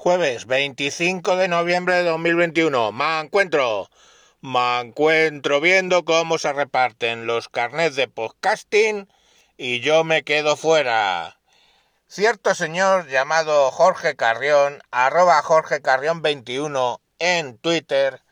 Jueves 25 de noviembre de 2021. Me encuentro. Me encuentro viendo cómo se reparten los carnets de podcasting y yo me quedo fuera. Cierto señor llamado Jorge Carrión, arroba Jorge Carrión 21 en Twitter,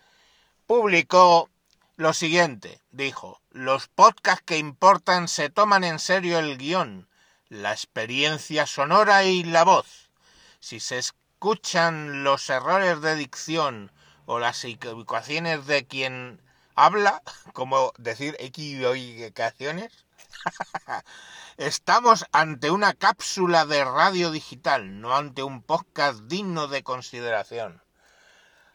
publicó lo siguiente. Dijo, los podcasts que importan se toman en serio el guion, la experiencia sonora y la voz. Si se escuchan los errores de dicción o las equivocaciones de quien habla, como decir equivocaciones, estamos ante una cápsula de radio digital, no ante un podcast digno de consideración.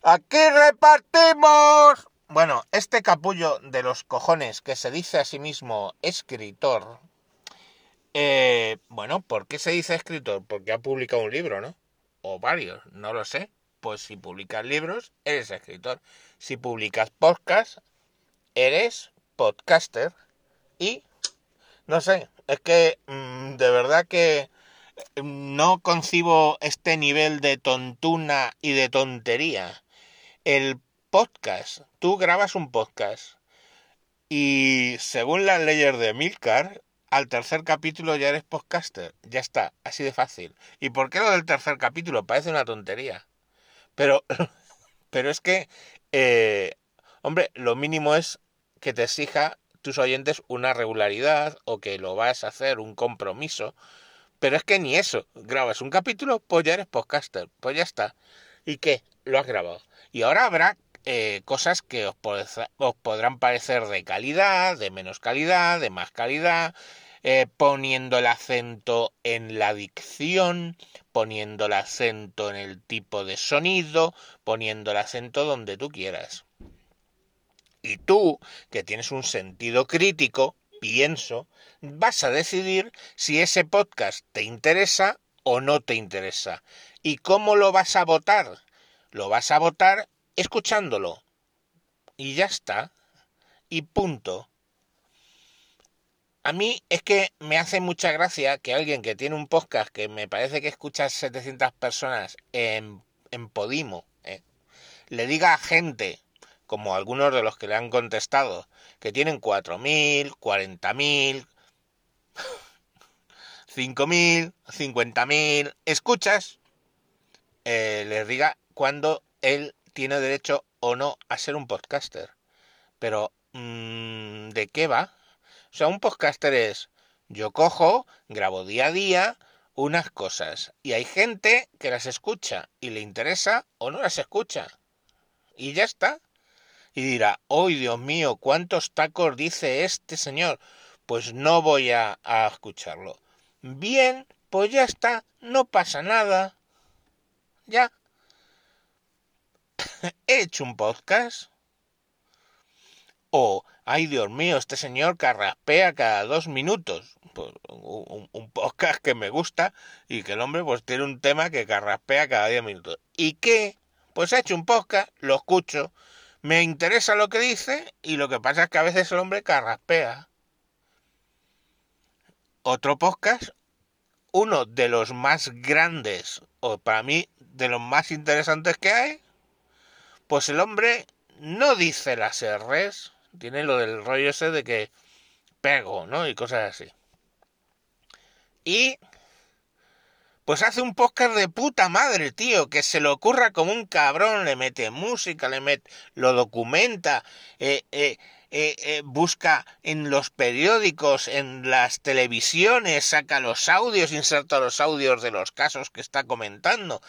¡Aquí repartimos! Bueno, este capullo de los cojones que se dice a sí mismo escritor, eh, bueno, ¿por qué se dice escritor? Porque ha publicado un libro, ¿no? O varios, no lo sé. Pues si publicas libros, eres escritor. Si publicas podcast, eres podcaster. Y, no sé, es que mm, de verdad que mm, no concibo este nivel de tontuna y de tontería. El podcast, tú grabas un podcast y según las leyes de Milcar, al tercer capítulo ya eres podcaster. Ya está, así de fácil. ¿Y por qué lo del tercer capítulo? Parece una tontería. Pero, pero es que, eh, hombre, lo mínimo es que te exija tus oyentes una regularidad o que lo vas a hacer un compromiso. Pero es que ni eso. Grabas un capítulo, pues ya eres podcaster. Pues ya está. ¿Y qué? Lo has grabado. Y ahora habrá eh, cosas que os, os, podrán parecer de calidad, de menos calidad, de más calidad, eh, poniendo el acento en la dicción, poniendo el acento en el tipo de sonido, poniendo el acento donde tú quieras. Y tú, que tienes un sentido crítico, pienso, vas a decidir si ese podcast te interesa o no te interesa. ¿Y cómo lo vas a votar? Lo vas a votar escuchándolo. Y ya está. Y punto. A mí es que me hace mucha gracia que alguien que tiene un podcast que me parece que escucha 700 personas en, en Podimo, ¿eh? le diga a gente, como algunos de los que le han contestado, que tienen 4.000, 40.000, 5.000, 50.000 escuchas, eh, les diga cuando él tiene derecho o no a ser un podcaster. Pero, mmm, ¿de qué va? O sea, un podcaster es, yo cojo, grabo día a día unas cosas y hay gente que las escucha y le interesa o no las escucha. Y ya está. Y dirá, ¡oh Dios mío! ¿Cuántos tacos dice este señor? Pues no voy a, a escucharlo. Bien, pues ya está, no pasa nada. Ya. He hecho un podcast. O ay Dios mío, este señor carraspea cada dos minutos. Pues, un, podcast que me gusta y que el hombre pues tiene un tema que carraspea cada diez minutos. ¿Y qué? Pues he hecho un podcast, lo escucho, me interesa lo que dice y lo que pasa es que a veces el hombre carraspea. Otro podcast, uno de los más grandes, o para mí de los más interesantes que hay, pues el hombre no dice las R's, tiene lo del rollo ese de que pego, ¿no? Y cosas así. Y pues hace un podcast de puta madre, tío, que se le ocurra como un cabrón, le mete música, le mete, lo documenta, eh, eh, eh, eh, busca en los periódicos, en las televisiones, saca los audios, inserta los audios de los casos que está comentando.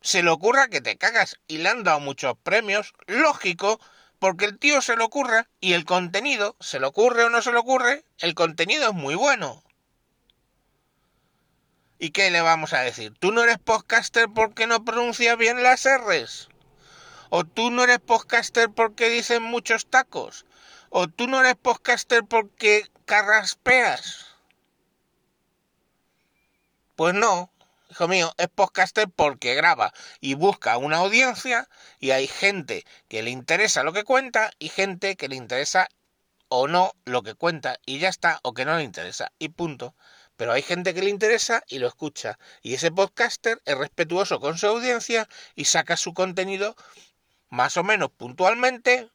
Se le ocurra que te cagas y le han dado muchos premios, lógico, porque el tío se le ocurra y el contenido, se le ocurre o no se le ocurre, el contenido es muy bueno. ¿Y qué le vamos a decir? ¿Tú no eres podcaster porque no pronuncias bien las R's? ¿O tú no eres podcaster porque dicen muchos tacos? ¿O tú no eres podcaster porque carraspeas? Pues no, hijo mío, es podcaster porque graba y busca una audiencia y hay gente que le interesa lo que cuenta y gente que le interesa o no lo que cuenta y ya está, o que no le interesa y punto. pero hay gente que le interesa y lo escucha. Y ese podcaster es respetuoso con su audiencia y saca su contenido más o menos puntualmente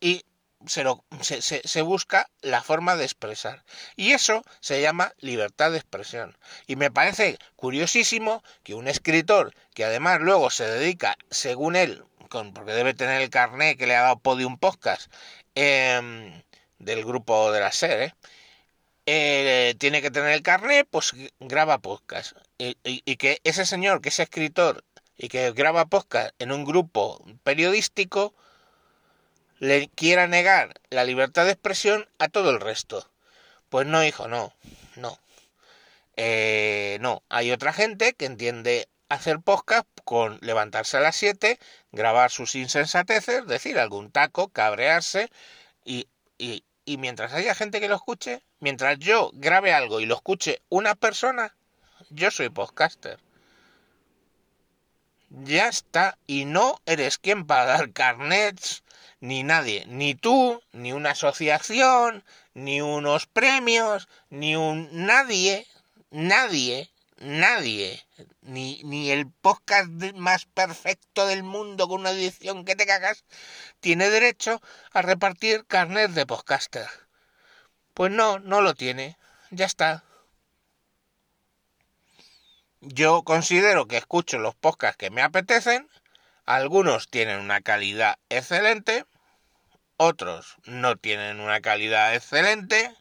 y se, se, se, busca la forma de expresar. Y eso se llama libertad de expresión. Y me parece curiosísimo que un escritor que además luego se dedica, según él, con, porque debe tener el carné que le ha dado Podium Podcast eh, del grupo de la serie, eh, tiene que tener el carné, pues graba podcast. Y, y que ese señor que es escritor y que graba podcast en un grupo periodístico, le quiera negar la libertad de expresión a todo el resto. Pues no, hijo, no, no. Eh, no, hay otra gente que entiende hacer podcast con levantarse a las 7, grabar sus insensateces, decir algún taco, cabrearse y, y, y mientras haya gente que lo escuche, mientras yo grabe algo y lo escuche una persona, yo soy podcaster. Ya está, y no eres quien para dar carnets ni nadie, ni tú, ni una asociación, ni unos premios, ni un nadie, nadie, nadie, ni, ni el podcast más perfecto del mundo con una edición que te cagas, tiene derecho a repartir carnet de podcaster. Pues no, no lo tiene. Ya está. Yo considero que escucho los podcasts que me apetecen. Algunos tienen una calidad excelente, otros no tienen una calidad excelente.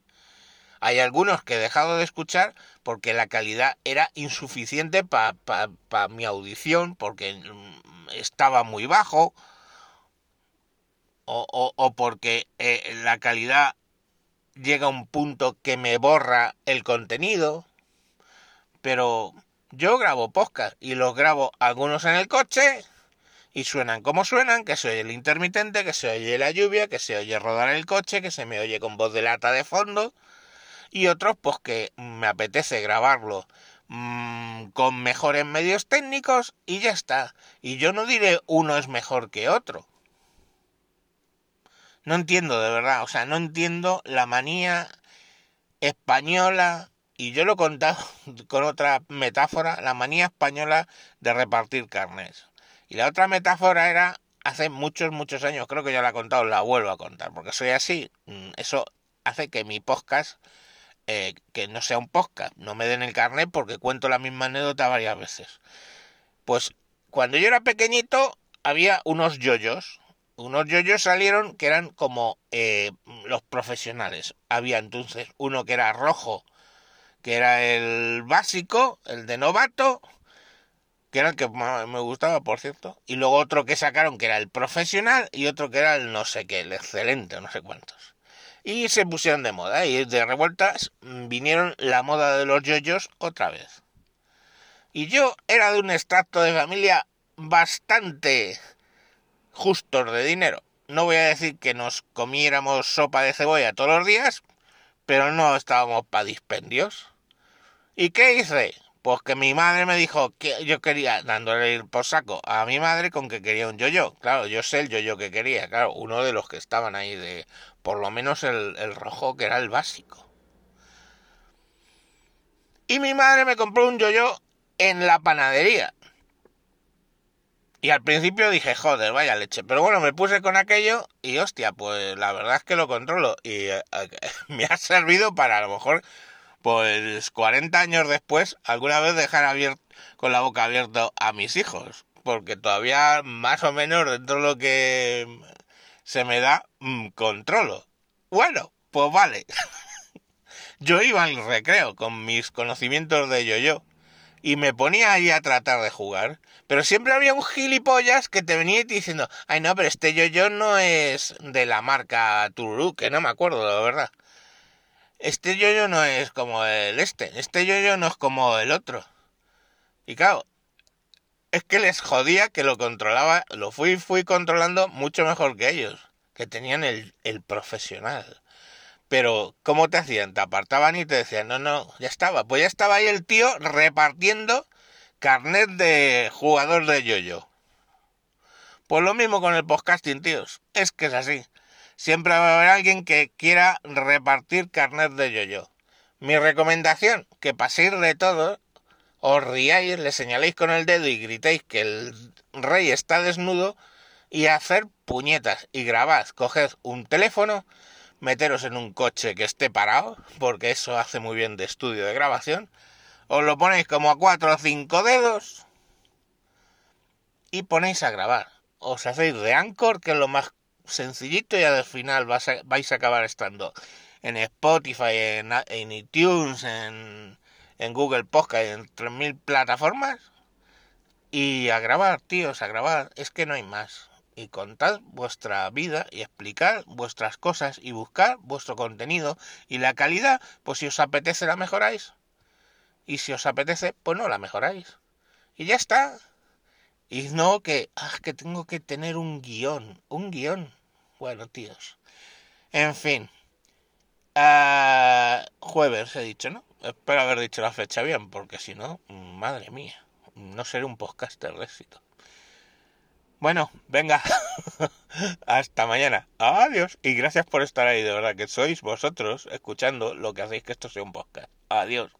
Hay algunos que he dejado de escuchar porque la calidad era insuficiente para mi audición, porque estaba muy bajo, o, porque eh, la calidad llega a un punto que me borra el contenido. Pero yo grabo podcast y los grabo algunos en el coche y suenan como suenan, que se oye el intermitente, que se oye la lluvia, que se oye rodar el coche, que se me oye con voz de lata de fondo, y otros pues que me apetece grabarlo mmm, con mejores medios técnicos y ya está. Y yo no diré uno es mejor que otro. No entiendo de verdad, o sea, no entiendo la manía española, y yo lo he contado con otra metáfora, la manía española de repartir carnes. Y la otra metáfora era hace muchos, muchos años, creo que ya la he contado, la vuelvo a contar, porque soy así. Mm, eso hace que mi podcast, eh, que no sea un podcast, no me den el carnet porque cuento la misma anécdota varias veces. Pues cuando yo era pequeñito había unos yoyos. Unos yoyos salieron que eran como eh, los profesionales. Había entonces uno que era rojo, que era el básico, el de novato, que era el que me gustaba, por cierto, y luego otro que sacaron que era el profesional y otro que era el no sé qué, el excelente, no sé cuántos. Y se pusieron de moda y de revueltas vinieron la moda de los yoyos otra vez. Y yo era de un extracto de familia bastante justos de dinero. No voy a decir que nos comiéramos sopa de cebolla todos los días, pero no estábamos para dispendios. ¿Y qué hice? Pues que mi madre me dijo que yo quería, dándole el por saco a mi madre con que quería un yo-yo. Claro, yo sé el yo-yo que quería, claro, uno de los que estaban ahí de, por lo menos el, el rojo que era el básico. Y mi madre me compró un yo-yo en la panadería. Y al principio dije, joder, vaya leche. Pero bueno, me puse con aquello y hostia, pues la verdad es que lo controlo. Y eh, me ha servido para a lo mejor pues 40 años después, alguna vez dejar abierto, con la boca abierta a mis hijos, porque todavía más o menos dentro de lo que se me da, mm, controlo. Bueno, pues vale. yo iba al recreo con mis conocimientos de yo-yo y me ponía ahí a tratar de jugar, pero siempre había un gilipollas que te venía diciendo, ay no, pero este yo-yo no es de la marca Tururú, que no me acuerdo, la verdad este yoyo no es como el este, este yoyo no es como el otro. Y claro, es que les jodía que lo controlaba, lo fui, fui controlando mucho mejor que ellos, que tenían el, el profesional. Pero, ¿cómo te hacían? Te apartaban y te decían, no, no, ya estaba. Pues ya estaba ahí el tío repartiendo carnet de jugador de yoyo. Pues lo mismo con el podcasting, tíos. Es que es así siempre va a haber alguien que quiera repartir carnet de yo-yo. Mi recomendación, que paséis de todo, os riáis, le señaléis con el dedo y gritéis que el rey está desnudo y hacer puñetas y grabad, coged un teléfono, meteros en un coche que esté parado, porque eso hace muy bien de estudio de grabación, os lo ponéis como a cuatro o cinco dedos y ponéis a grabar. Os hacéis de Anchor, que es lo más sencillito y al final vais a acabar estando en Spotify, en, iTunes, en, en, Google Podcast, en 3.000 plataformas. Y a grabar, tíos, a grabar. Es que no hay más. Y contad vuestra vida y explicar vuestras cosas y buscar vuestro contenido. Y la calidad, pues si os apetece la mejoráis. Y si os apetece, pues no la mejoráis. Y ya está. Y no que, ah, que tengo que tener un guion. Un guion. Bueno, tíos. En fin. Uh, jueves he dicho, ¿no? Espero haber dicho la fecha bien, porque si no, madre mía, no seré un podcaster de éxito. Bueno, venga, hasta mañana. Adiós. Y gracias por estar ahí, de verdad, que sois vosotros escuchando lo que hacéis que esto sea un podcast. Adiós.